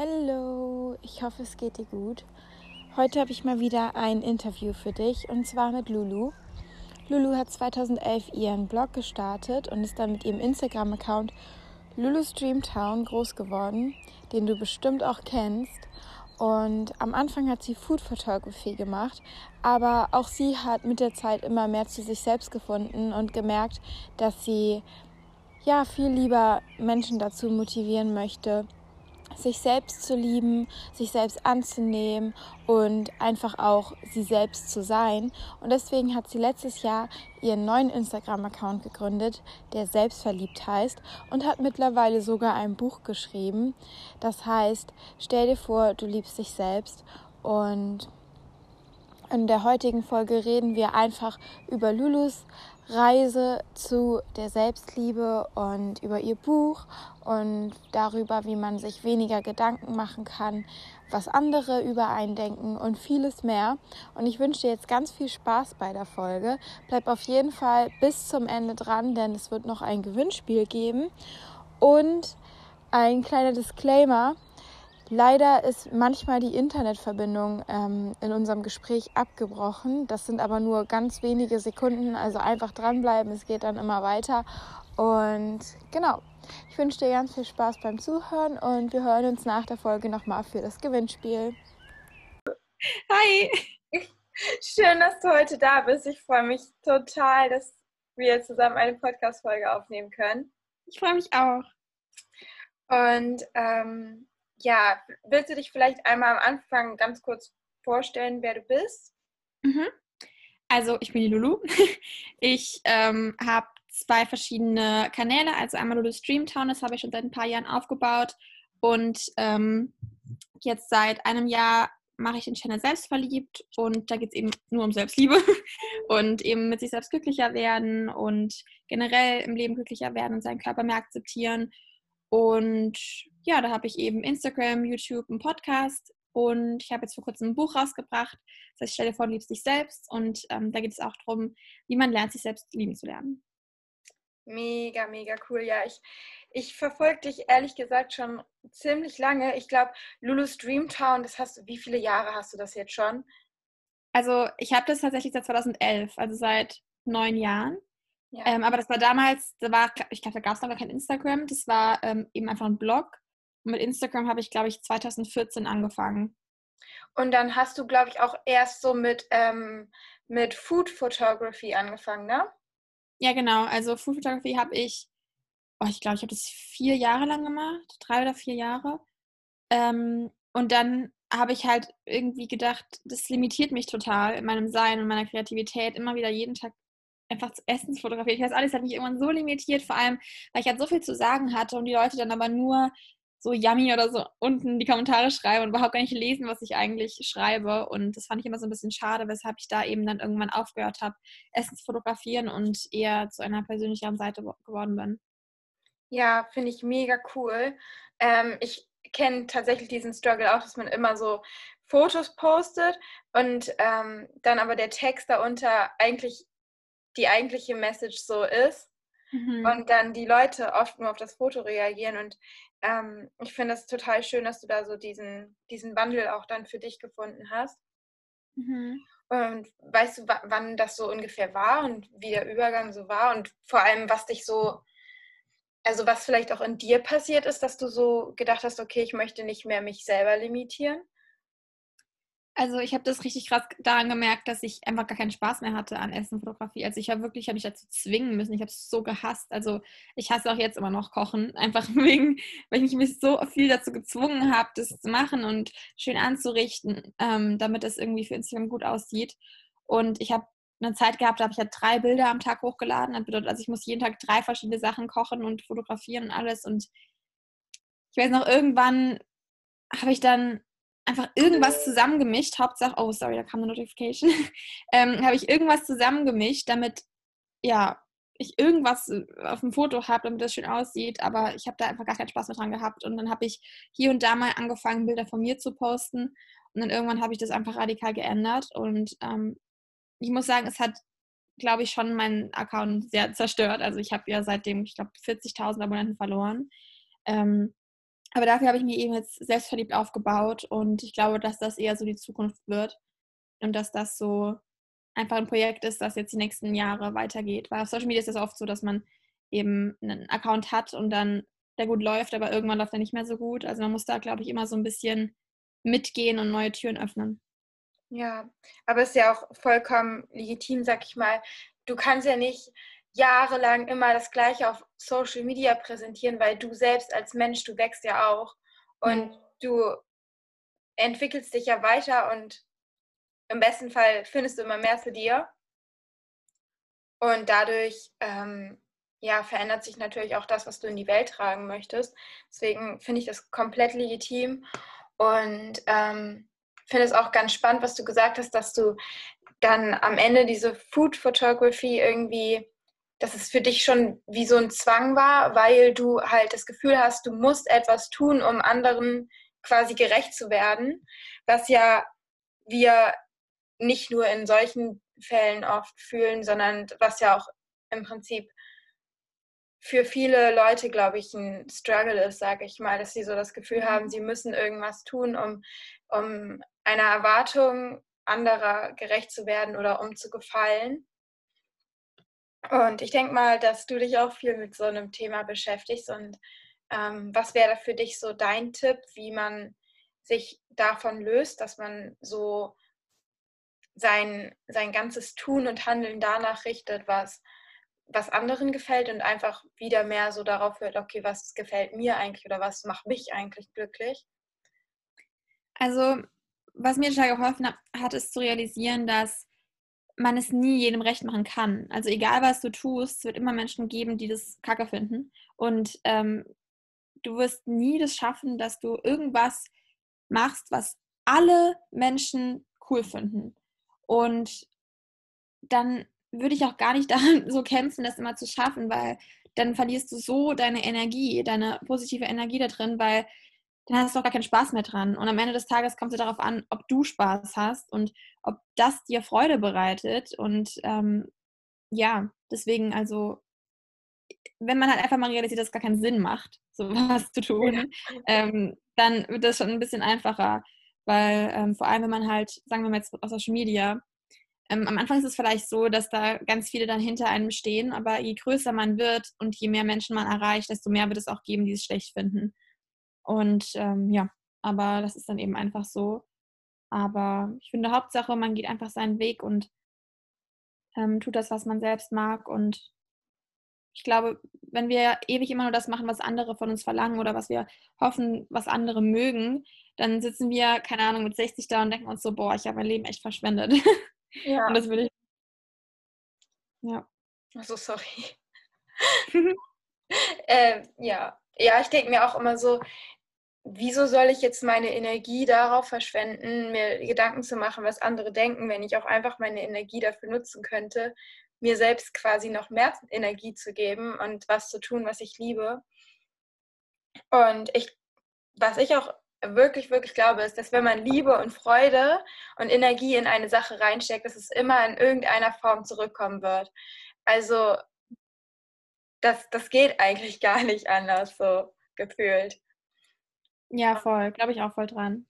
Hallo, ich hoffe, es geht dir gut. Heute habe ich mal wieder ein Interview für dich und zwar mit Lulu. Lulu hat 2011 ihren Blog gestartet und ist dann mit ihrem Instagram-Account Lulu's Dreamtown groß geworden, den du bestimmt auch kennst. Und am Anfang hat sie Food Photography gemacht, aber auch sie hat mit der Zeit immer mehr zu sich selbst gefunden und gemerkt, dass sie ja viel lieber Menschen dazu motivieren möchte, sich selbst zu lieben, sich selbst anzunehmen und einfach auch sie selbst zu sein. Und deswegen hat sie letztes Jahr ihren neuen Instagram-Account gegründet, der Selbstverliebt heißt und hat mittlerweile sogar ein Buch geschrieben. Das heißt, stell dir vor, du liebst dich selbst und in der heutigen Folge reden wir einfach über Lulus Reise zu der Selbstliebe und über ihr Buch und darüber, wie man sich weniger Gedanken machen kann, was andere über einen denken und vieles mehr. Und ich wünsche dir jetzt ganz viel Spaß bei der Folge. Bleib auf jeden Fall bis zum Ende dran, denn es wird noch ein Gewinnspiel geben. Und ein kleiner Disclaimer. Leider ist manchmal die Internetverbindung ähm, in unserem Gespräch abgebrochen. Das sind aber nur ganz wenige Sekunden, also einfach dranbleiben, es geht dann immer weiter. Und genau, ich wünsche dir ganz viel Spaß beim Zuhören und wir hören uns nach der Folge nochmal für das Gewinnspiel. Hi! Schön, dass du heute da bist. Ich freue mich total, dass wir zusammen eine Podcast-Folge aufnehmen können. Ich freue mich auch. Und ähm, ja, willst du dich vielleicht einmal am Anfang ganz kurz vorstellen, wer du bist? Mhm. Also, ich bin die Lulu. Ich ähm, habe zwei verschiedene Kanäle. Also einmal Lulu Streamtown, das habe ich schon seit ein paar Jahren aufgebaut. Und ähm, jetzt seit einem Jahr mache ich den Channel Selbstverliebt und da geht es eben nur um Selbstliebe und eben mit sich selbst glücklicher werden und generell im Leben glücklicher werden und seinen Körper mehr akzeptieren. Und ja, da habe ich eben Instagram, YouTube, einen Podcast und ich habe jetzt vor kurzem ein Buch rausgebracht. Das heißt, stell dir vor, du liebst dich selbst und ähm, da geht es auch darum, wie man lernt, sich selbst lieben zu lernen. Mega, mega cool. Ja, ich, ich verfolge dich ehrlich gesagt schon ziemlich lange. Ich glaube, Lulu's Dreamtown, das hast du, wie viele Jahre hast du das jetzt schon? Also ich habe das tatsächlich seit 2011, also seit neun Jahren. Ja. Ähm, aber das war damals, da war, ich glaube, da gab es noch gar kein Instagram. Das war ähm, eben einfach ein Blog. Und mit Instagram habe ich, glaube ich, 2014 angefangen. Und dann hast du, glaube ich, auch erst so mit, ähm, mit Food Photography angefangen, ne? Ja, genau. Also Food Photography habe ich, oh, ich glaube, ich habe das vier Jahre lang gemacht, drei oder vier Jahre. Ähm, und dann habe ich halt irgendwie gedacht, das limitiert mich total in meinem Sein und meiner Kreativität, immer wieder jeden Tag einfach zu Essen zu fotografieren. Ich weiß alles hat mich irgendwann so limitiert, vor allem, weil ich halt so viel zu sagen hatte und die Leute dann aber nur so yummy oder so unten die Kommentare schreiben und überhaupt gar nicht lesen, was ich eigentlich schreibe. Und das fand ich immer so ein bisschen schade, weshalb ich da eben dann irgendwann aufgehört habe, Essen zu fotografieren und eher zu einer persönlicheren Seite geworden bin. Ja, finde ich mega cool. Ähm, ich kenne tatsächlich diesen Struggle auch, dass man immer so Fotos postet und ähm, dann aber der Text darunter eigentlich die eigentliche Message so ist. Mhm. Und dann die Leute oft nur auf das Foto reagieren. Und ähm, ich finde es total schön, dass du da so diesen, diesen Wandel auch dann für dich gefunden hast. Mhm. Und weißt du, wann das so ungefähr war und wie der Übergang so war und vor allem, was dich so, also was vielleicht auch in dir passiert ist, dass du so gedacht hast, okay, ich möchte nicht mehr mich selber limitieren? Also ich habe das richtig krass daran gemerkt, dass ich einfach gar keinen Spaß mehr hatte an Essenfotografie. Also ich habe wirklich, ich mich dazu zwingen müssen. Ich habe es so gehasst. Also ich hasse auch jetzt immer noch Kochen, einfach wegen, weil ich mich so viel dazu gezwungen habe, das zu machen und schön anzurichten, ähm, damit es irgendwie für Instagram gut aussieht. Und ich habe eine Zeit gehabt, da habe ich ja drei Bilder am Tag hochgeladen. Das bedeutet, also ich muss jeden Tag drei verschiedene Sachen kochen und fotografieren und alles. Und ich weiß noch, irgendwann habe ich dann einfach irgendwas zusammengemischt. Hauptsache, oh, sorry, da kam eine Notification. ähm, habe ich irgendwas zusammengemischt, damit, ja, ich irgendwas äh, auf dem Foto habe, damit das schön aussieht. Aber ich habe da einfach gar keinen Spaß mehr dran gehabt. Und dann habe ich hier und da mal angefangen, Bilder von mir zu posten. Und dann irgendwann habe ich das einfach radikal geändert. Und ähm, ich muss sagen, es hat, glaube ich, schon meinen Account sehr zerstört. Also ich habe ja seitdem, ich glaube, 40.000 Abonnenten verloren. Ähm, Aber dafür habe ich mich eben jetzt selbstverliebt aufgebaut und ich glaube, dass das eher so die Zukunft wird und dass das so einfach ein Projekt ist, das jetzt die nächsten Jahre weitergeht. Weil auf Social Media ist es oft so, dass man eben einen Account hat und dann der gut läuft, aber irgendwann läuft er nicht mehr so gut. Also man muss da, glaube ich, immer so ein bisschen mitgehen und neue Türen öffnen. Ja, aber es ist ja auch vollkommen legitim, sag ich mal. Du kannst ja nicht jahrelang immer das Gleiche auf Social Media präsentieren, weil du selbst als Mensch, du wächst ja auch und mhm. du entwickelst dich ja weiter und im besten Fall findest du immer mehr zu dir. Und dadurch ähm, ja, verändert sich natürlich auch das, was du in die Welt tragen möchtest. Deswegen finde ich das komplett legitim und ähm, finde es auch ganz spannend, was du gesagt hast, dass du dann am Ende diese Food Photography irgendwie, dass es für dich schon wie so ein Zwang war, weil du halt das Gefühl hast, du musst etwas tun, um anderen quasi gerecht zu werden, was ja wir nicht nur in solchen Fällen oft fühlen, sondern was ja auch im Prinzip für viele Leute, glaube ich, ein Struggle ist, sage ich mal, dass sie so das Gefühl haben, mhm. sie müssen irgendwas tun, um, um einer Erwartung anderer gerecht zu werden oder um zu gefallen. Und ich denke mal, dass du dich auch viel mit so einem Thema beschäftigst. Und ähm, was wäre für dich so dein Tipp, wie man sich davon löst, dass man so sein, sein ganzes Tun und Handeln danach richtet, was, was anderen gefällt und einfach wieder mehr so darauf hört, okay, was gefällt mir eigentlich oder was macht mich eigentlich glücklich? Also, was mir total geholfen hat, ist zu realisieren, dass man es nie jedem recht machen kann. Also egal, was du tust, es wird immer Menschen geben, die das kacke finden. Und ähm, du wirst nie das schaffen, dass du irgendwas machst, was alle Menschen cool finden. Und dann würde ich auch gar nicht daran so kämpfen, das immer zu schaffen, weil dann verlierst du so deine Energie, deine positive Energie da drin, weil dann hast du auch gar keinen Spaß mehr dran. Und am Ende des Tages kommt es darauf an, ob du Spaß hast und ob das dir Freude bereitet. Und ähm, ja, deswegen, also, wenn man halt einfach mal realisiert, dass es gar keinen Sinn macht, sowas zu tun, ähm, dann wird das schon ein bisschen einfacher. Weil ähm, vor allem, wenn man halt, sagen wir mal jetzt aus Social Media, ähm, am Anfang ist es vielleicht so, dass da ganz viele dann hinter einem stehen, aber je größer man wird und je mehr Menschen man erreicht, desto mehr wird es auch geben, die es schlecht finden. Und ähm, ja, aber das ist dann eben einfach so. Aber ich finde, Hauptsache, man geht einfach seinen Weg und ähm, tut das, was man selbst mag. Und ich glaube, wenn wir ewig immer nur das machen, was andere von uns verlangen oder was wir hoffen, was andere mögen, dann sitzen wir, keine Ahnung, mit 60 da und denken uns so, boah, ich habe mein Leben echt verschwendet. Ja. Und das will ich. Ja. Also sorry. äh, ja. Ja, ich denke mir auch immer so, wieso soll ich jetzt meine Energie darauf verschwenden, mir Gedanken zu machen, was andere denken, wenn ich auch einfach meine Energie dafür nutzen könnte, mir selbst quasi noch mehr Energie zu geben und was zu tun, was ich liebe. Und ich, was ich auch wirklich, wirklich glaube, ist, dass wenn man Liebe und Freude und Energie in eine Sache reinsteckt, dass es immer in irgendeiner Form zurückkommen wird. Also das, das geht eigentlich gar nicht anders, so gefühlt. Ja, voll. Glaube ich auch voll dran.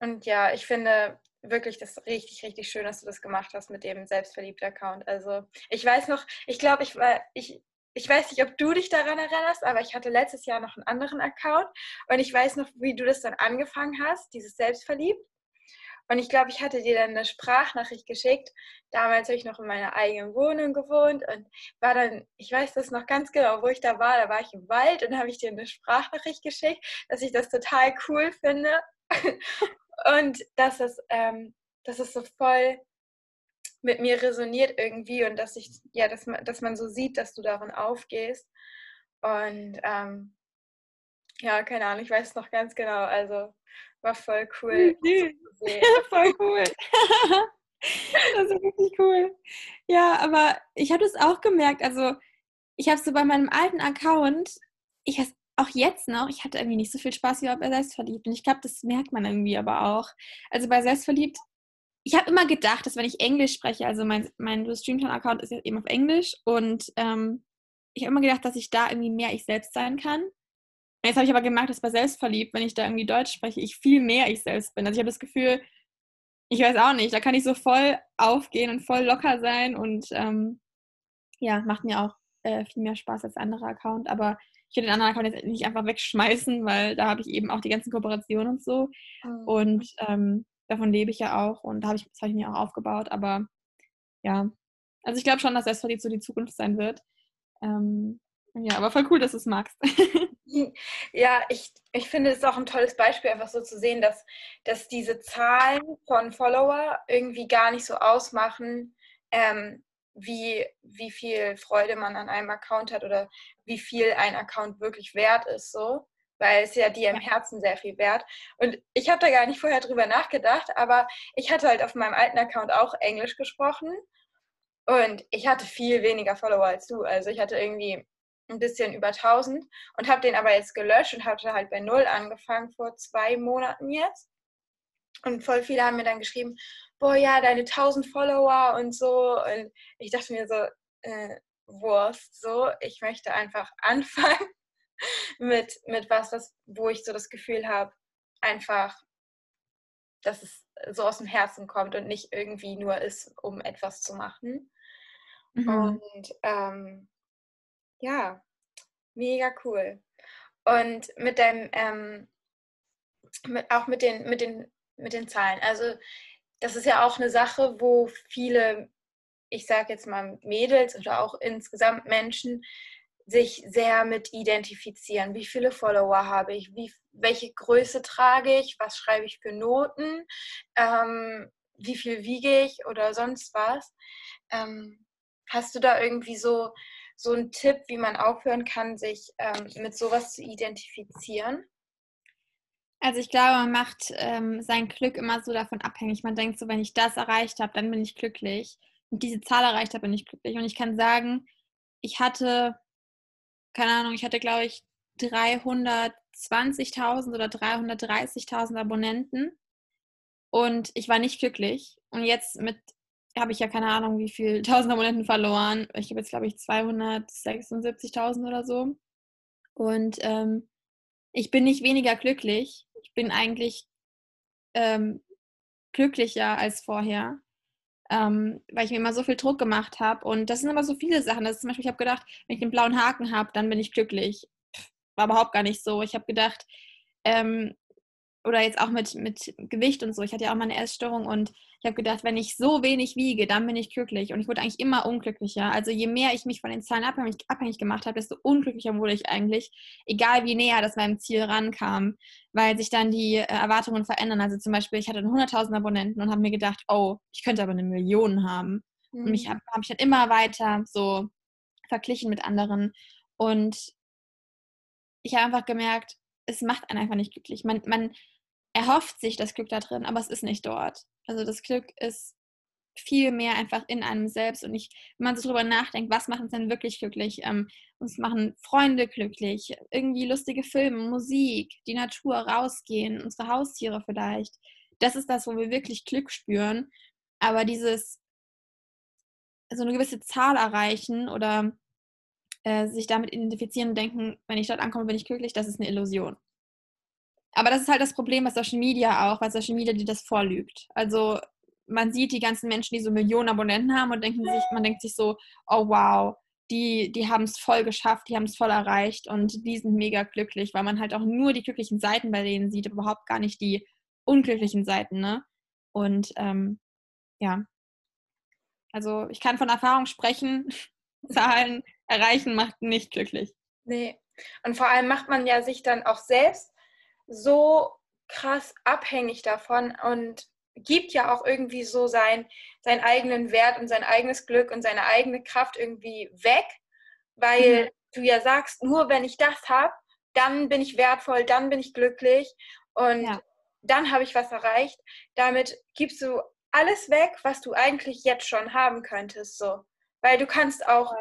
Und ja, ich finde wirklich das richtig, richtig schön, dass du das gemacht hast mit dem selbstverliebten Account. Also ich weiß noch, ich glaube, ich war, ich, ich weiß nicht, ob du dich daran erinnerst, aber ich hatte letztes Jahr noch einen anderen Account und ich weiß noch, wie du das dann angefangen hast, dieses Selbstverliebt. Und ich glaube, ich hatte dir dann eine Sprachnachricht geschickt. Damals habe ich noch in meiner eigenen Wohnung gewohnt und war dann, ich weiß das noch ganz genau, wo ich da war. Da war ich im Wald und habe ich dir eine Sprachnachricht geschickt, dass ich das total cool finde und dass es, ähm, dass es so voll mit mir resoniert irgendwie und dass ich, ja, dass man, dass man so sieht, dass du darin aufgehst. Und ähm, ja, keine Ahnung, ich weiß noch ganz genau. Also war voll cool. voll cool. das ist wirklich cool. Ja, aber ich habe das auch gemerkt. Also ich habe so bei meinem alten Account, ich habe auch jetzt noch, ich hatte irgendwie nicht so viel Spaß wie bei Selbstverliebt. Und ich glaube, das merkt man irgendwie aber auch. Also bei Selbstverliebt ich habe immer gedacht, dass wenn ich Englisch spreche, also mein, mein Streamtown-Account ist jetzt eben auf Englisch und ähm, ich habe immer gedacht, dass ich da irgendwie mehr ich selbst sein kann. Jetzt habe ich aber gemerkt, dass bei Selbstverliebt, wenn ich da irgendwie Deutsch spreche, ich viel mehr ich selbst bin. Also ich habe das Gefühl, ich weiß auch nicht, da kann ich so voll aufgehen und voll locker sein und ähm, ja, macht mir auch äh, viel mehr Spaß als anderer Account. Aber ich will den anderen Account jetzt nicht einfach wegschmeißen, weil da habe ich eben auch die ganzen Kooperationen und so. Mhm. Und ähm, davon lebe ich ja auch und da habe ich, das habe ich mir auch aufgebaut. Aber ja, also ich glaube schon, dass Selbstverliebt so die Zukunft sein wird. Ähm, ja, aber voll cool, dass du es magst. Ja, ich, ich finde es auch ein tolles Beispiel, einfach so zu sehen, dass, dass diese Zahlen von Follower irgendwie gar nicht so ausmachen, ähm, wie, wie viel Freude man an einem Account hat oder wie viel ein Account wirklich wert ist, so. Weil es ja dir im Herzen sehr viel wert. Und ich habe da gar nicht vorher drüber nachgedacht, aber ich hatte halt auf meinem alten Account auch Englisch gesprochen. Und ich hatte viel weniger Follower als du. Also ich hatte irgendwie ein bisschen über 1000 und habe den aber jetzt gelöscht und hatte halt bei Null angefangen vor zwei Monaten jetzt. Und voll viele haben mir dann geschrieben, boah, ja, deine 1000 Follower und so. Und ich dachte mir so, äh, Wurst, so, ich möchte einfach anfangen mit, mit was, was, wo ich so das Gefühl habe, einfach, dass es so aus dem Herzen kommt und nicht irgendwie nur ist, um etwas zu machen. Mhm. Und ähm, ja, mega cool. Und mit deinem, ähm, mit, auch mit den, mit, den, mit den Zahlen. Also das ist ja auch eine Sache, wo viele, ich sage jetzt mal Mädels oder auch insgesamt Menschen, sich sehr mit identifizieren. Wie viele Follower habe ich? Wie, welche Größe trage ich? Was schreibe ich für Noten? Ähm, wie viel wiege ich oder sonst was? Ähm, hast du da irgendwie so so ein Tipp, wie man aufhören kann, sich ähm, mit sowas zu identifizieren? Also ich glaube, man macht ähm, sein Glück immer so davon abhängig. Man denkt so, wenn ich das erreicht habe, dann bin ich glücklich. Und diese Zahl erreicht habe, bin ich glücklich. Und ich kann sagen, ich hatte, keine Ahnung, ich hatte, glaube ich, 320.000 oder 330.000 Abonnenten. Und ich war nicht glücklich. Und jetzt mit habe ich ja keine Ahnung, wie viel 1000 Abonnenten verloren. Ich habe jetzt, glaube ich, 276.000 oder so. Und ähm, ich bin nicht weniger glücklich. Ich bin eigentlich ähm, glücklicher als vorher, ähm, weil ich mir immer so viel Druck gemacht habe. Und das sind aber so viele Sachen. Das ist zum Beispiel, ich habe gedacht, wenn ich den blauen Haken habe, dann bin ich glücklich. War überhaupt gar nicht so. Ich habe gedacht, ähm, oder jetzt auch mit, mit Gewicht und so. Ich hatte ja auch mal eine Essstörung und ich habe gedacht, wenn ich so wenig wiege, dann bin ich glücklich. Und ich wurde eigentlich immer unglücklicher. Also je mehr ich mich von den Zahlen abhängig, abhängig gemacht habe, desto unglücklicher wurde ich eigentlich, egal wie näher das meinem Ziel rankam, weil sich dann die äh, Erwartungen verändern. Also zum Beispiel, ich hatte 100.000 Abonnenten und habe mir gedacht, oh, ich könnte aber eine Million haben. Mhm. Und mich habe hab ich dann immer weiter so verglichen mit anderen. Und ich habe einfach gemerkt, es macht einen einfach nicht glücklich. Man, man erhofft sich das Glück da drin, aber es ist nicht dort. Also das Glück ist viel mehr einfach in einem selbst und nicht, wenn man so drüber nachdenkt, was macht uns denn wirklich glücklich? Ähm, uns machen Freunde glücklich, irgendwie lustige Filme, Musik, die Natur, rausgehen, unsere Haustiere vielleicht. Das ist das, wo wir wirklich Glück spüren. Aber dieses, so eine gewisse Zahl erreichen oder äh, sich damit identifizieren und denken, wenn ich dort ankomme, bin ich glücklich, das ist eine Illusion. Aber das ist halt das Problem bei Social Media auch, weil Social Media dir das vorlügt. Also man sieht die ganzen Menschen, die so Millionen Abonnenten haben und denken sich, man denkt sich so, oh wow, die, die haben es voll geschafft, die haben es voll erreicht und die sind mega glücklich, weil man halt auch nur die glücklichen Seiten bei denen sieht, überhaupt gar nicht die unglücklichen Seiten, ne? Und ähm, ja, also ich kann von Erfahrung sprechen, Zahlen erreichen macht nicht glücklich. Nee. Und vor allem macht man ja sich dann auch selbst so krass abhängig davon und gibt ja auch irgendwie so sein, seinen eigenen Wert und sein eigenes Glück und seine eigene Kraft irgendwie weg, weil mhm. du ja sagst, nur wenn ich das habe, dann bin ich wertvoll, dann bin ich glücklich und ja. dann habe ich was erreicht. Damit gibst du alles weg, was du eigentlich jetzt schon haben könntest, so. Weil du kannst auch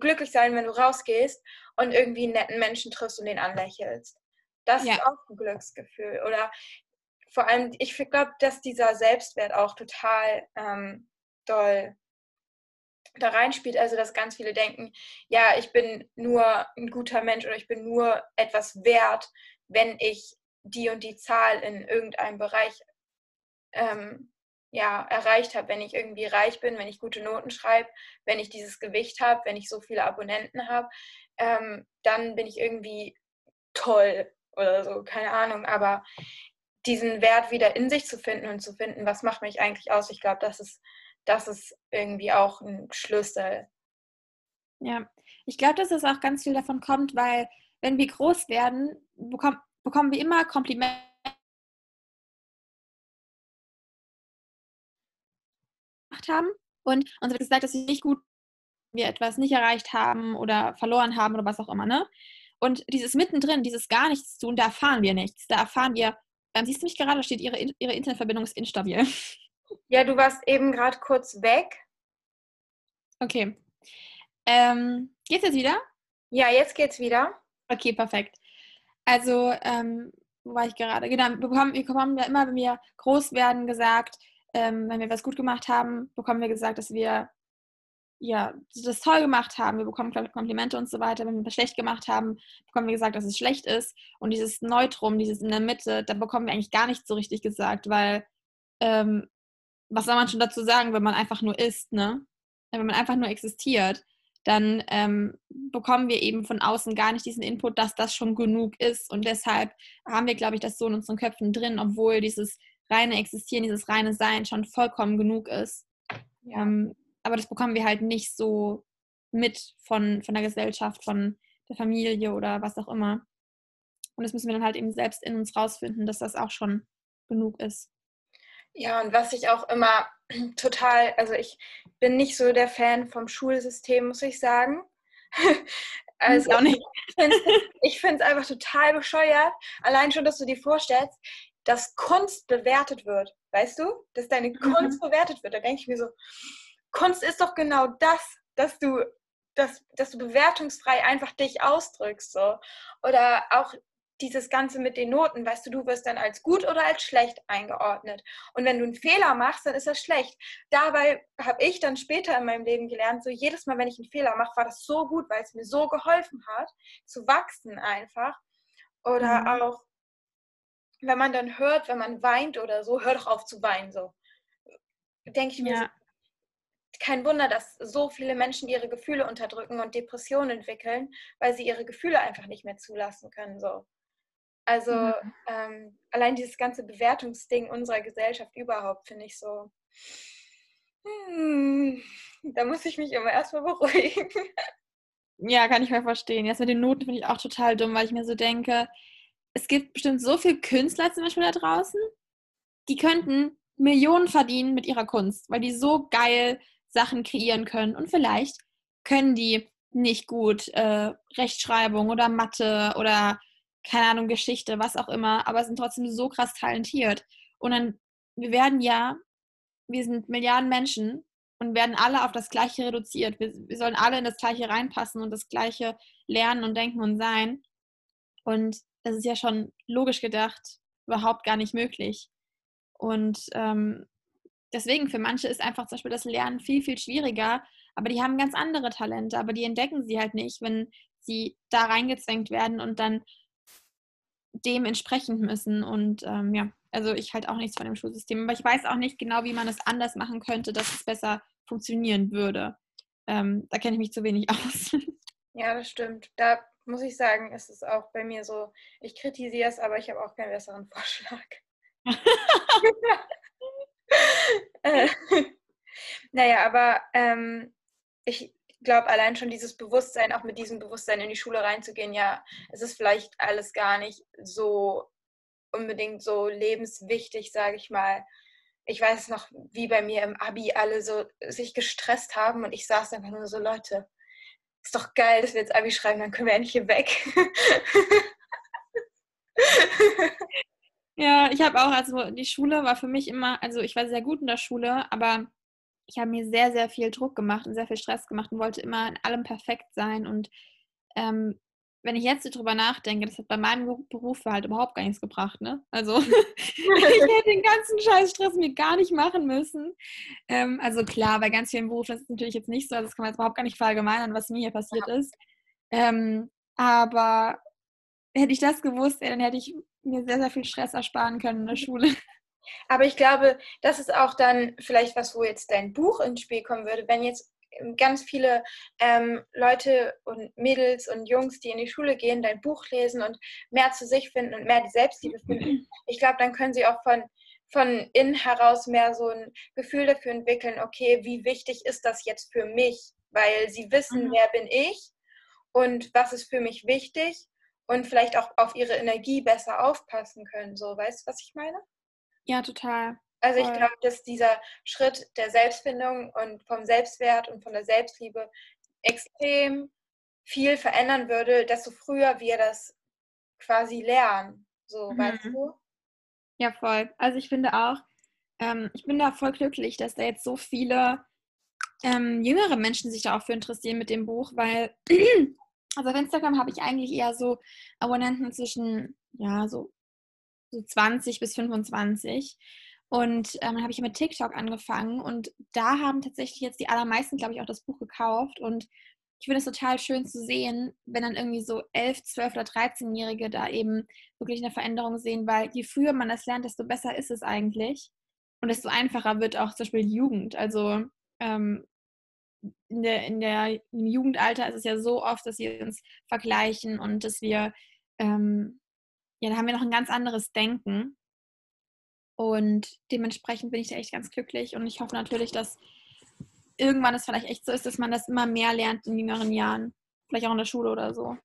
glücklich sein, wenn du rausgehst und irgendwie einen netten Menschen triffst und den anlächelst. Das ja. ist auch ein Glücksgefühl. Oder vor allem, ich glaube, dass dieser Selbstwert auch total ähm, doll da reinspielt, also dass ganz viele denken, ja, ich bin nur ein guter Mensch oder ich bin nur etwas wert, wenn ich die und die Zahl in irgendeinem Bereich ähm, ja, erreicht habe, wenn ich irgendwie reich bin, wenn ich gute Noten schreibe, wenn ich dieses Gewicht habe, wenn ich so viele Abonnenten habe, ähm, dann bin ich irgendwie toll oder so, keine Ahnung. Aber diesen Wert wieder in sich zu finden und zu finden, was macht mich eigentlich aus, ich glaube, das ist, das ist irgendwie auch ein Schlüssel. Ja, ich glaube, dass es auch ganz viel davon kommt, weil wenn wir groß werden, bekommen, bekommen wir immer Komplimente haben und uns wird gesagt, dass wir nicht gut wir etwas nicht erreicht haben oder verloren haben oder was auch immer, ne? Und dieses mittendrin, dieses gar nichts tun, da erfahren wir nichts. Da erfahren wir, ähm, siehst du mich gerade, da steht, ihre, ihre Internetverbindung ist instabil. Ja, du warst eben gerade kurz weg. Okay. Ähm, geht's jetzt wieder? Ja, jetzt geht's wieder. Okay, perfekt. Also, ähm, wo war ich gerade? Genau, wir bekommen, wir bekommen ja immer, wenn wir groß werden, gesagt, ähm, wenn wir was gut gemacht haben, bekommen wir gesagt, dass wir ja, das toll gemacht haben, wir bekommen Komplimente und so weiter. Wenn wir was schlecht gemacht haben, bekommen wir gesagt, dass es schlecht ist. Und dieses Neutrum, dieses in der Mitte, da bekommen wir eigentlich gar nichts so richtig gesagt, weil ähm, was soll man schon dazu sagen, wenn man einfach nur ist, ne? Wenn man einfach nur existiert, dann ähm, bekommen wir eben von außen gar nicht diesen Input, dass das schon genug ist. Und deshalb haben wir, glaube ich, das so in unseren Köpfen drin, obwohl dieses reine Existieren, dieses reine Sein schon vollkommen genug ist. Ja. Ähm, aber das bekommen wir halt nicht so mit von, von der Gesellschaft, von der Familie oder was auch immer. Und das müssen wir dann halt eben selbst in uns rausfinden, dass das auch schon genug ist. Ja, und was ich auch immer total, also ich bin nicht so der Fan vom Schulsystem, muss ich sagen. Also, ich auch nicht. ich finde es einfach total bescheuert, allein schon, dass du dir vorstellst, dass Kunst bewertet wird. Weißt du? Dass deine mhm. Kunst bewertet wird. Da denke ich mir so, Kunst ist doch genau das, dass du, dass, dass du bewertungsfrei einfach dich ausdrückst. So. Oder auch dieses Ganze mit den Noten, weißt du, du wirst dann als gut oder als schlecht eingeordnet. Und wenn du einen Fehler machst, dann ist das schlecht. Dabei habe ich dann später in meinem Leben gelernt, so jedes Mal, wenn ich einen Fehler mache, war das so gut, weil es mir so geholfen hat, zu wachsen einfach. Oder mhm. auch, wenn man dann hört, wenn man weint oder so, hör doch auf zu weinen. So denke ich mir, ja. so, kein Wunder, dass so viele Menschen ihre Gefühle unterdrücken und Depressionen entwickeln, weil sie ihre Gefühle einfach nicht mehr zulassen können. So. Also mhm. ähm, allein dieses ganze Bewertungsding unserer Gesellschaft überhaupt finde ich so. Hm, da muss ich mich immer erstmal beruhigen. Ja, kann ich mal verstehen. Jetzt mit den Noten finde ich auch total dumm, weil ich mir so denke, es gibt bestimmt so viele Künstler zum Beispiel da draußen, die könnten Millionen verdienen mit ihrer Kunst, weil die so geil Sachen kreieren können. Und vielleicht können die nicht gut äh, Rechtschreibung oder Mathe oder keine Ahnung, Geschichte, was auch immer, aber sind trotzdem so krass talentiert. Und dann, wir werden ja, wir sind Milliarden Menschen und werden alle auf das Gleiche reduziert. Wir, wir sollen alle in das Gleiche reinpassen und das Gleiche lernen und denken und sein. Und das ist ja schon logisch gedacht überhaupt gar nicht möglich. Und ähm, deswegen, für manche ist einfach zum Beispiel das Lernen viel, viel schwieriger, aber die haben ganz andere Talente, aber die entdecken sie halt nicht, wenn sie da reingezwängt werden und dann dem entsprechen müssen. Und ähm, ja, also ich halt auch nichts von dem Schulsystem. Aber ich weiß auch nicht genau, wie man es anders machen könnte, dass es besser funktionieren würde. Ähm, da kenne ich mich zu wenig aus. Ja, das stimmt. Da muss ich sagen, ist es auch bei mir so, ich kritisiere es, aber ich habe auch keinen besseren Vorschlag. äh, naja, aber ähm, ich glaube, allein schon dieses Bewusstsein, auch mit diesem Bewusstsein in die Schule reinzugehen, ja, es ist vielleicht alles gar nicht so unbedingt so lebenswichtig, sage ich mal. Ich weiß noch, wie bei mir im Abi alle so sich gestresst haben und ich saß einfach nur so, Leute, ist doch geil, dass wir jetzt Abi schreiben, dann können wir endlich hier weg. Ja, ich habe auch, also die Schule war für mich immer, also ich war sehr gut in der Schule, aber ich habe mir sehr, sehr viel Druck gemacht und sehr viel Stress gemacht und wollte immer in allem perfekt sein. Und ähm, wenn ich jetzt drüber nachdenke, das hat bei meinem Beruf halt überhaupt gar nichts gebracht, ne? Also ich hätte den ganzen Scheißstress mir gar nicht machen müssen. Ähm, also klar, bei ganz vielen Berufen ist es natürlich jetzt nicht so, also das kann man jetzt überhaupt gar nicht verallgemeinern, was mir hier passiert ist. Ähm, aber hätte ich das gewusst, dann hätte ich mir sehr, sehr viel Stress ersparen können in der Schule. Aber ich glaube, das ist auch dann vielleicht was, wo jetzt dein Buch ins Spiel kommen würde, wenn jetzt ganz viele ähm, Leute und Mädels und Jungs, die in die Schule gehen, dein Buch lesen und mehr zu sich finden und mehr die Selbstliebe finden. Ich glaube, dann können sie auch von, von innen heraus mehr so ein Gefühl dafür entwickeln, okay, wie wichtig ist das jetzt für mich? Weil sie wissen, mhm. wer bin ich und was ist für mich wichtig und vielleicht auch auf ihre Energie besser aufpassen können. So, weißt du, was ich meine? Ja, total. Also ich glaube, dass dieser Schritt der Selbstfindung und vom Selbstwert und von der Selbstliebe extrem viel verändern würde, desto früher wir das quasi lernen. So, mhm. weißt du? Ja, voll. Also ich finde auch, ähm, ich bin da voll glücklich, dass da jetzt so viele ähm, jüngere Menschen sich da auch für interessieren mit dem Buch, weil also auf Instagram habe ich eigentlich eher so Abonnenten zwischen, ja, so, so 20 bis 25. Und ähm, dann habe ich mit TikTok angefangen und da haben tatsächlich jetzt die allermeisten, glaube ich, auch das Buch gekauft. Und ich finde es total schön zu sehen, wenn dann irgendwie so 11, 12 oder 13-Jährige da eben wirklich eine Veränderung sehen, weil je früher man das lernt, desto besser ist es eigentlich. Und desto einfacher wird auch zum Beispiel Jugend. Also ähm, in der, in der, im Jugendalter ist es ja so oft, dass wir uns vergleichen und dass wir, ähm, ja, da haben wir noch ein ganz anderes Denken. Und dementsprechend bin ich da echt ganz glücklich und ich hoffe natürlich, dass irgendwann es vielleicht echt so ist, dass man das immer mehr lernt in jüngeren Jahren. Vielleicht auch in der Schule oder so.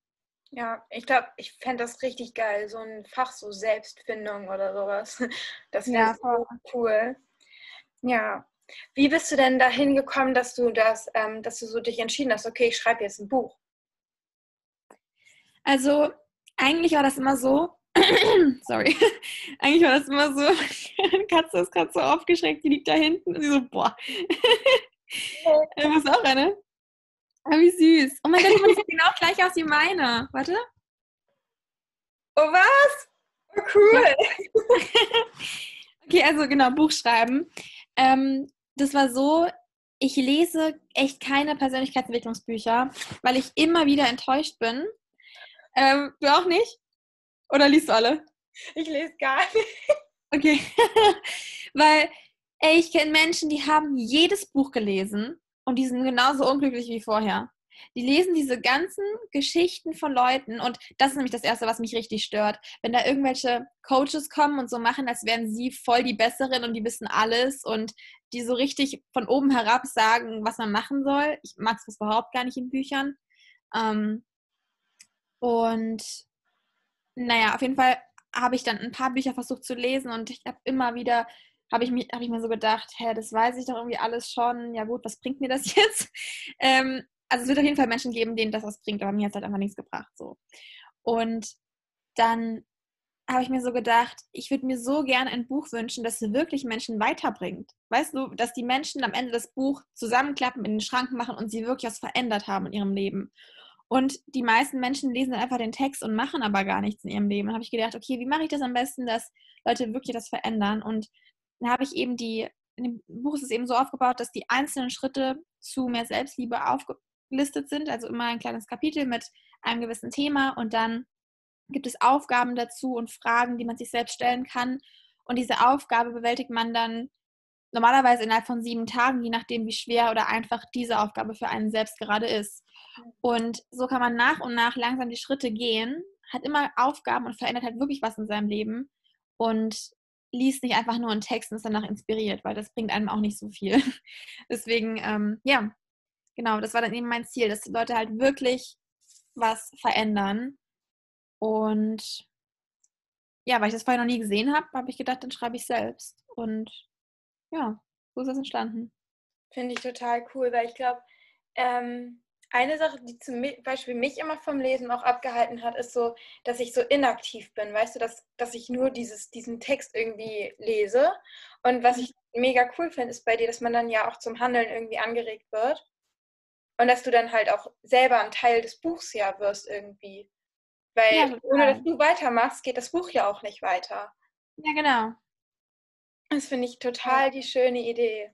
Ja, ich glaube, ich fände das richtig geil, so ein Fach so Selbstfindung oder sowas. Das wäre ja, so cool. Ja. Wie bist du denn dahin gekommen, dass du das, ähm, dass du so dich entschieden hast, okay, ich schreibe jetzt ein Buch? Also eigentlich war das immer so, Sorry. Eigentlich war das immer so, eine Katze ist gerade so aufgeschreckt, die liegt da hinten und sie so, boah. du bist auch eine? Ah, wie süß. Oh mein Gott, die sieht genau gleich aus wie meine. Warte. Oh, was? Oh, cool. okay, also genau, Buch schreiben. Ähm, das war so, ich lese echt keine Persönlichkeitsentwicklungsbücher, weil ich immer wieder enttäuscht bin. Ähm, du auch nicht? Oder liest du alle? Ich lese gar nicht. Okay. Weil, ey, ich kenne Menschen, die haben jedes Buch gelesen und die sind genauso unglücklich wie vorher. Die lesen diese ganzen Geschichten von Leuten und das ist nämlich das Erste, was mich richtig stört. Wenn da irgendwelche Coaches kommen und so machen, als wären sie voll die Besseren und die wissen alles und die so richtig von oben herab sagen, was man machen soll. Ich mag es überhaupt gar nicht in Büchern. Ähm, und naja, auf jeden Fall habe ich dann ein paar Bücher versucht zu lesen und ich habe immer wieder, habe ich, hab ich mir so gedacht, hä, das weiß ich doch irgendwie alles schon. Ja gut, was bringt mir das jetzt? Ähm, also es wird auf jeden Fall Menschen geben, denen das was bringt, aber mir hat es halt einfach nichts gebracht. So. Und dann habe ich mir so gedacht, ich würde mir so gerne ein Buch wünschen, das wirklich Menschen weiterbringt. Weißt du, dass die Menschen am Ende das Buch zusammenklappen, in den Schrank machen und sie wirklich was verändert haben in ihrem Leben. Und die meisten Menschen lesen einfach den Text und machen aber gar nichts in ihrem Leben. Dann habe ich gedacht, okay, wie mache ich das am besten, dass Leute wirklich das verändern? Und dann habe ich eben die, in dem Buch ist es eben so aufgebaut, dass die einzelnen Schritte zu mehr Selbstliebe aufgelistet sind. Also immer ein kleines Kapitel mit einem gewissen Thema und dann gibt es Aufgaben dazu und Fragen, die man sich selbst stellen kann. Und diese Aufgabe bewältigt man dann normalerweise innerhalb von sieben Tagen, je nachdem, wie schwer oder einfach diese Aufgabe für einen selbst gerade ist. Und so kann man nach und nach langsam die Schritte gehen, hat immer Aufgaben und verändert halt wirklich was in seinem Leben und liest nicht einfach nur einen Text und ist danach inspiriert, weil das bringt einem auch nicht so viel. Deswegen, ähm, ja, genau, das war dann eben mein Ziel, dass die Leute halt wirklich was verändern. Und ja, weil ich das vorher noch nie gesehen habe, habe ich gedacht, dann schreibe ich selbst. Und ja, so ist das entstanden. Finde ich total cool, weil ich glaube, ähm, eine Sache, die zum Beispiel mich immer vom Lesen auch abgehalten hat, ist so, dass ich so inaktiv bin. Weißt du, dass, dass ich nur dieses, diesen Text irgendwie lese. Und was ich mega cool finde, ist bei dir, dass man dann ja auch zum Handeln irgendwie angeregt wird. Und dass du dann halt auch selber ein Teil des Buchs ja wirst irgendwie. Weil Ja, ohne dass du weitermachst, geht das Buch ja auch nicht weiter. Ja, genau. Das finde ich total die schöne Idee.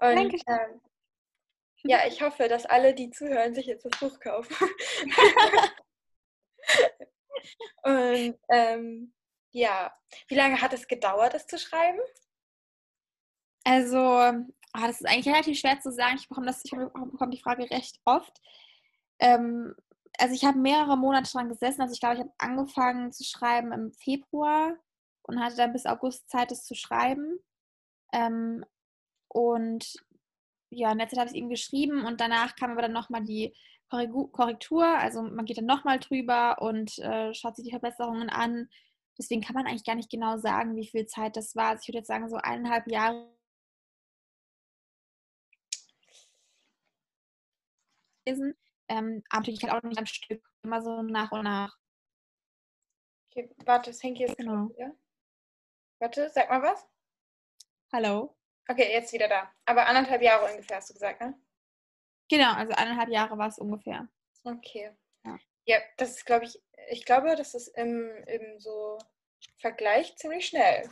Und Dankeschön. ähm, ja, ich hoffe, dass alle, die zuhören, sich jetzt das Buch kaufen. Und ähm, ja, wie lange hat es gedauert, es zu schreiben? Also, ah, das ist eigentlich relativ schwer zu sagen. Ich bekomme, das, ich bekomme die Frage recht oft. Ähm, also ich habe mehrere Monate dran gesessen. Also ich glaube, ich habe angefangen zu schreiben im Februar und hatte dann bis August Zeit, es zu schreiben. Ähm, und ja, in der Zeit habe ich es eben geschrieben und danach kam aber dann nochmal die Korrektur. Also man geht dann nochmal drüber und äh, schaut sich die Verbesserungen an. Deswegen kann man eigentlich gar nicht genau sagen, wie viel Zeit das war. Also ich würde jetzt sagen, so eineinhalb Jahre gewesen. Ähm, aber natürlich halt auch nicht am Stück, immer so nach und nach. Okay, warte, das hängt jetzt Genau. wieder. Warte, sag mal was. Hallo? Okay, jetzt wieder da. Aber anderthalb Jahre ungefähr, hast du gesagt, ne? Genau, also eineinhalb Jahre war es ungefähr. Okay. Ja. Ja, das ist, glaube ich, ich glaube, das ist im, im so Vergleich ziemlich schnell,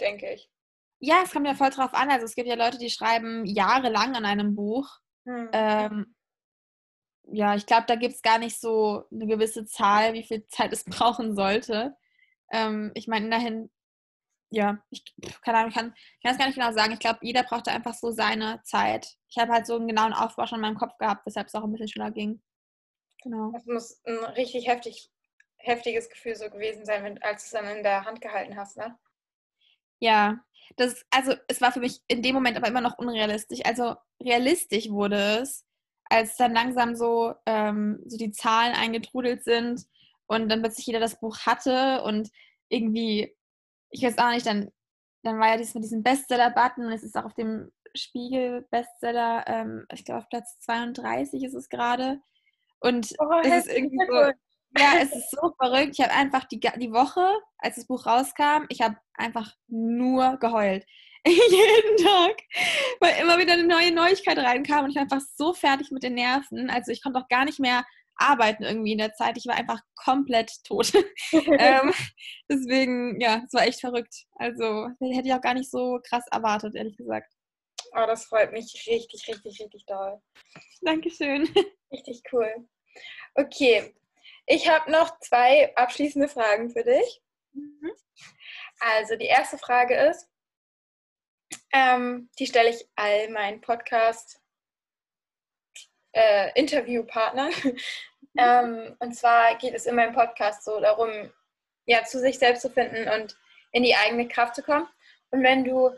denke ich. Ja, es kommt ja voll drauf an. Also es gibt ja Leute, die schreiben jahrelang an einem Buch. Hm. Ähm, ja, ich glaube, da gibt es gar nicht so eine gewisse Zahl, wie viel Zeit es brauchen sollte. Ähm, ich meine, dahin, ja, ich keine Ahnung, ich kann, das gar nicht genau sagen. Ich glaube, jeder brauchte einfach so seine Zeit. Ich habe halt so einen genauen Aufbau schon in meinem Kopf gehabt, weshalb es auch ein bisschen schneller ging. Genau. Das muss ein richtig heftig, heftiges Gefühl so gewesen sein, wenn, als du es dann in der Hand gehalten hast, ne? Ja, das, also es war für mich in dem Moment aber immer noch unrealistisch. Also realistisch wurde es, als dann langsam so, ähm, so die Zahlen eingetrudelt sind und dann plötzlich jeder das Buch hatte und irgendwie, ich weiß auch nicht, dann, dann war ja dieses mit diesem Bestseller-Button und es ist auch auf dem Spiegel-Bestseller, ähm, ich glaube auf Platz 32 ist es gerade. Und Oh, es ist irgendwie so, ja, es ist so verrückt. Ich habe einfach die, die Woche, als das Buch rauskam, ich habe einfach nur geheult. Jeden Tag. Weil immer wieder eine neue Neuigkeit reinkam und ich war einfach so fertig mit den Nerven. Also ich konnte auch gar nicht mehr arbeiten irgendwie in der Zeit. Ich war einfach komplett tot. ähm, deswegen, ja, es war echt verrückt. Also hätte ich auch gar nicht so krass erwartet, ehrlich gesagt. Oh, das freut mich richtig, richtig, richtig doll. Dankeschön. Richtig cool. Okay, ich habe noch zwei abschließende Fragen für dich. Mhm. Also die erste Frage ist, ähm, die stelle ich all meinen Podcast äh, ähm, und zwar geht es in meinem Podcast so darum, ja, zu sich selbst zu finden und in die eigene Kraft zu kommen. Und wenn du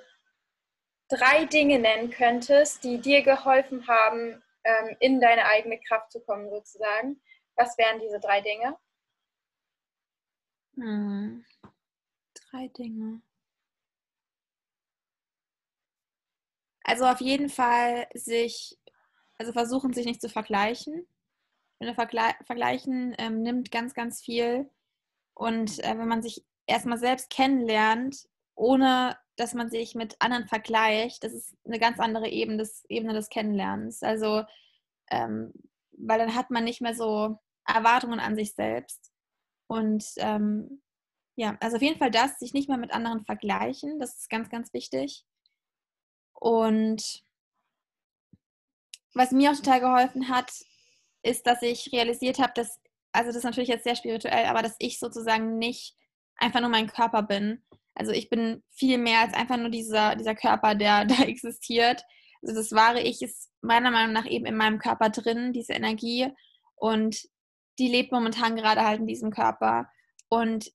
drei Dinge nennen könntest, die dir geholfen haben, ähm, in deine eigene Kraft zu kommen, sozusagen, was wären diese drei Dinge? Hm. Drei Dinge. Also auf jeden Fall sich, also versuchen sich nicht zu vergleichen. Ich finde, Vergle Vergleichen ähm, nimmt ganz, ganz viel. Und äh, wenn man sich erstmal selbst kennenlernt, ohne dass man sich mit anderen vergleicht, das ist eine ganz andere Ebene des, Ebene des Kennenlernens. Also, ähm, weil dann hat man nicht mehr so Erwartungen an sich selbst. Und ähm, ja, also auf jeden Fall das, sich nicht mehr mit anderen vergleichen, das ist ganz, ganz wichtig. Und was mir auch total geholfen hat, ist, dass ich realisiert habe, dass, also das ist natürlich jetzt sehr spirituell, aber dass ich sozusagen nicht einfach nur mein Körper bin. Also ich bin viel mehr als einfach nur dieser, dieser Körper, der da existiert. Also das wahre Ich ist meiner Meinung nach eben in meinem Körper drin, diese Energie. Und die lebt momentan gerade halt in diesem Körper. Und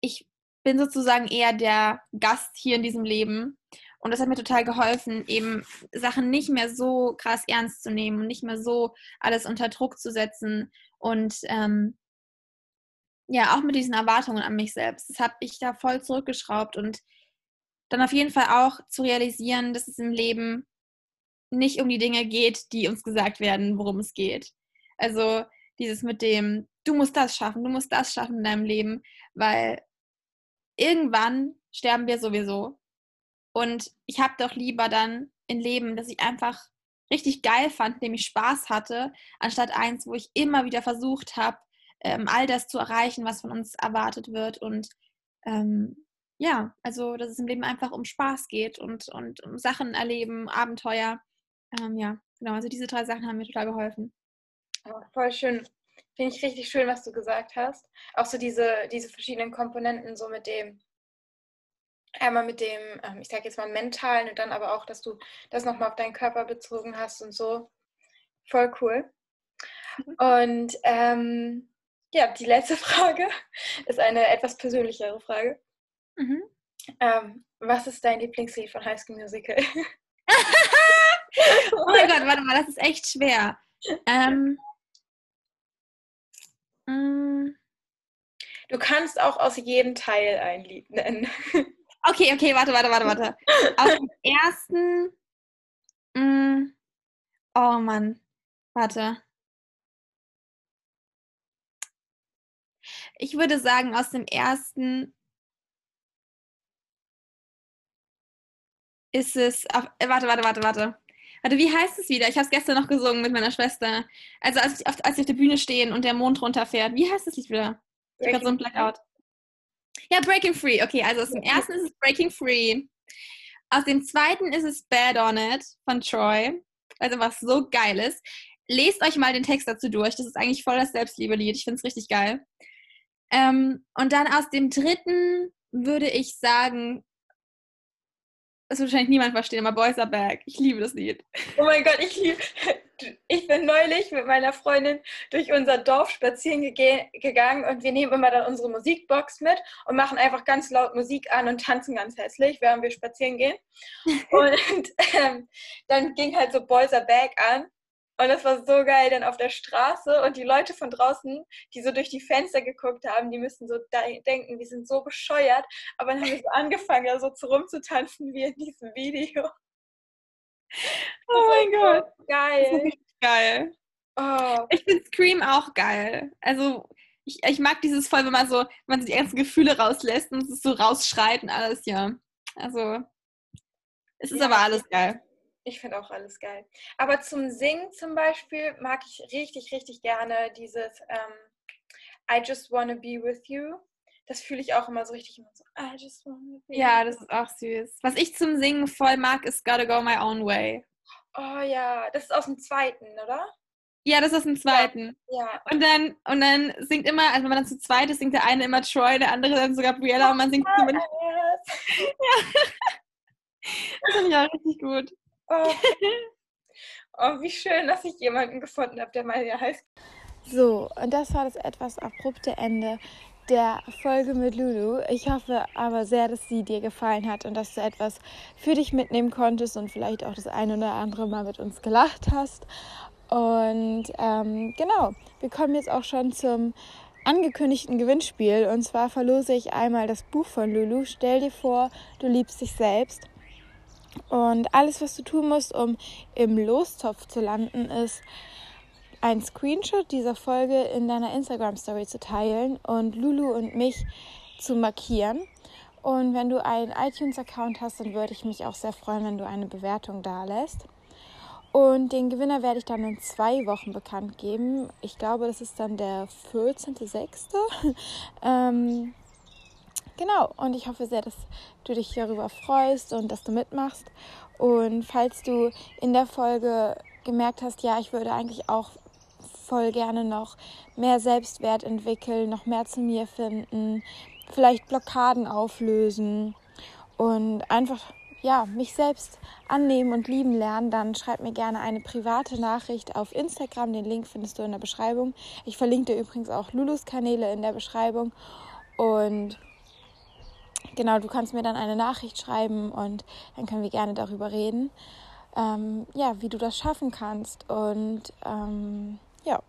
ich bin sozusagen eher der Gast hier in diesem Leben. Und das hat mir total geholfen, eben Sachen nicht mehr so krass ernst zu nehmen und nicht mehr so alles unter Druck zu setzen. Und ähm, ja, auch mit diesen Erwartungen an mich selbst. Das habe ich da voll zurückgeschraubt und dann auf jeden Fall auch zu realisieren, dass es im Leben nicht um die Dinge geht, die uns gesagt werden, worum es geht. Also dieses mit dem, du musst das schaffen, du musst das schaffen in deinem Leben, weil irgendwann sterben wir sowieso. Und ich habe doch lieber dann ein Leben, das ich einfach richtig geil fand, in dem ich Spaß hatte, anstatt eins, wo ich immer wieder versucht habe, ähm, all das zu erreichen, was von uns erwartet wird. Und ähm, ja, also dass es im Leben einfach um Spaß geht und, und um Sachen erleben, Abenteuer. Ähm, ja, genau, also diese drei Sachen haben mir total geholfen. Oh, voll schön. Finde ich richtig schön, was du gesagt hast. Auch so diese, diese verschiedenen Komponenten, so mit dem, einmal mit dem, ähm, ich sage jetzt mal mentalen und dann aber auch, dass du das nochmal auf deinen Körper bezogen hast und so. Voll cool. Mhm. Und ähm, ja, die letzte Frage ist eine etwas persönlichere Frage. Mhm. Ähm, was ist dein Lieblingslied von High School Musical? oh mein Gott, warte mal, das ist echt schwer. Ähm, mm. Du kannst auch aus jedem Teil ein Lied nennen. Okay, okay, warte, warte, warte, warte. Aus dem ersten. Mh, mm, oh Mann. Warte. Ich würde sagen, aus dem ersten ist es. Auf, äh, warte, warte, warte, warte. Warte, wie heißt es wieder? Ich habe es gestern noch gesungen mit meiner Schwester. Also als, ich auf, als sie auf der Bühne stehen und der Mond runterfährt. Wie heißt das Lied wieder? Ich habe so ein Blackout. Ja, Breaking Free. Okay, also aus dem ersten ist es Breaking Free. Aus dem zweiten ist es Bad on It von Troy. Also was so geil ist. Lest euch mal den Text dazu durch. Das ist eigentlich voll das Selbstliebe-Lied. Ich finde es richtig geil. Ähm, und dann aus dem dritten würde ich sagen, das wird wahrscheinlich niemand verstehen, aber Boys are Back. Ich liebe das Lied. Oh mein Gott, ich liebe. Ich bin neulich mit meiner Freundin durch unser Dorf spazieren ge gegangen und wir nehmen immer dann unsere Musikbox mit und machen einfach ganz laut Musik an und tanzen ganz hässlich, während wir spazieren gehen. und ähm, dann ging halt so Boys are Back an und das war so geil, dann auf der Straße und die Leute von draußen, die so durch die Fenster geguckt haben, die müssen so denken, wir sind so bescheuert. Aber dann haben wir so angefangen, ja so zu rumzutanzen wie in diesem Video. Oh mein Gott. Geil. geil. Oh. Ich finde Scream auch geil. Also ich, ich mag dieses voll, wenn man so, wenn man die ganzen Gefühle rauslässt und es so rausschreit und alles, ja. Also es ist ja. aber alles geil. Ich finde auch alles geil. Aber zum Singen zum Beispiel mag ich richtig, richtig gerne dieses ähm, I just wanna be with you. Das fühle ich auch immer so richtig immer so. I just wanna be Ja, das ist auch süß. Was ich zum Singen voll mag, ist Gotta Go My Own Way. Oh ja, das ist aus dem zweiten, oder? Ja, das ist aus dem zweiten. Ja. ja. Und dann und dann singt immer, also wenn man dann zu zweit ist, singt der eine immer Troy, der andere dann sogar Briella und man singt zumindest. ja. Das finde ich auch richtig gut. Oh. oh, wie schön, dass ich jemanden gefunden habe, der mal hier heißt. So, und das war das etwas abrupte Ende der Folge mit Lulu. Ich hoffe aber sehr, dass sie dir gefallen hat und dass du etwas für dich mitnehmen konntest und vielleicht auch das eine oder andere Mal mit uns gelacht hast. Und ähm, genau, wir kommen jetzt auch schon zum angekündigten Gewinnspiel. Und zwar verlose ich einmal das Buch von Lulu. Stell dir vor, du liebst dich selbst. Und alles, was du tun musst, um im Lostopf zu landen, ist ein Screenshot dieser Folge in deiner Instagram-Story zu teilen und Lulu und mich zu markieren. Und wenn du einen iTunes-Account hast, dann würde ich mich auch sehr freuen, wenn du eine Bewertung da lässt. Und den Gewinner werde ich dann in zwei Wochen bekannt geben. Ich glaube, das ist dann der 14.06. ähm, Genau, und ich hoffe sehr, dass du dich darüber freust und dass du mitmachst. Und falls du in der Folge gemerkt hast, ja, ich würde eigentlich auch voll gerne noch mehr Selbstwert entwickeln, noch mehr zu mir finden, vielleicht Blockaden auflösen und einfach ja, mich selbst annehmen und lieben lernen, dann schreib mir gerne eine private Nachricht auf Instagram. Den Link findest du in der Beschreibung. Ich verlinke dir übrigens auch Lulus Kanäle in der Beschreibung. Und genau, du kannst mir dann eine Nachricht schreiben und dann können wir gerne darüber reden, ähm, ja, wie du das schaffen kannst. Und ähm, ja,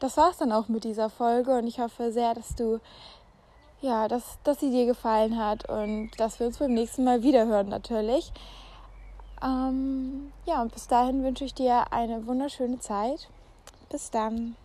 das war es dann auch mit dieser Folge und ich hoffe sehr, dass du ja, dass, dass sie dir gefallen hat und dass wir uns beim nächsten Mal wiederhören natürlich. Ähm, ja, und bis dahin wünsche ich dir eine wunderschöne Zeit. Bis dann.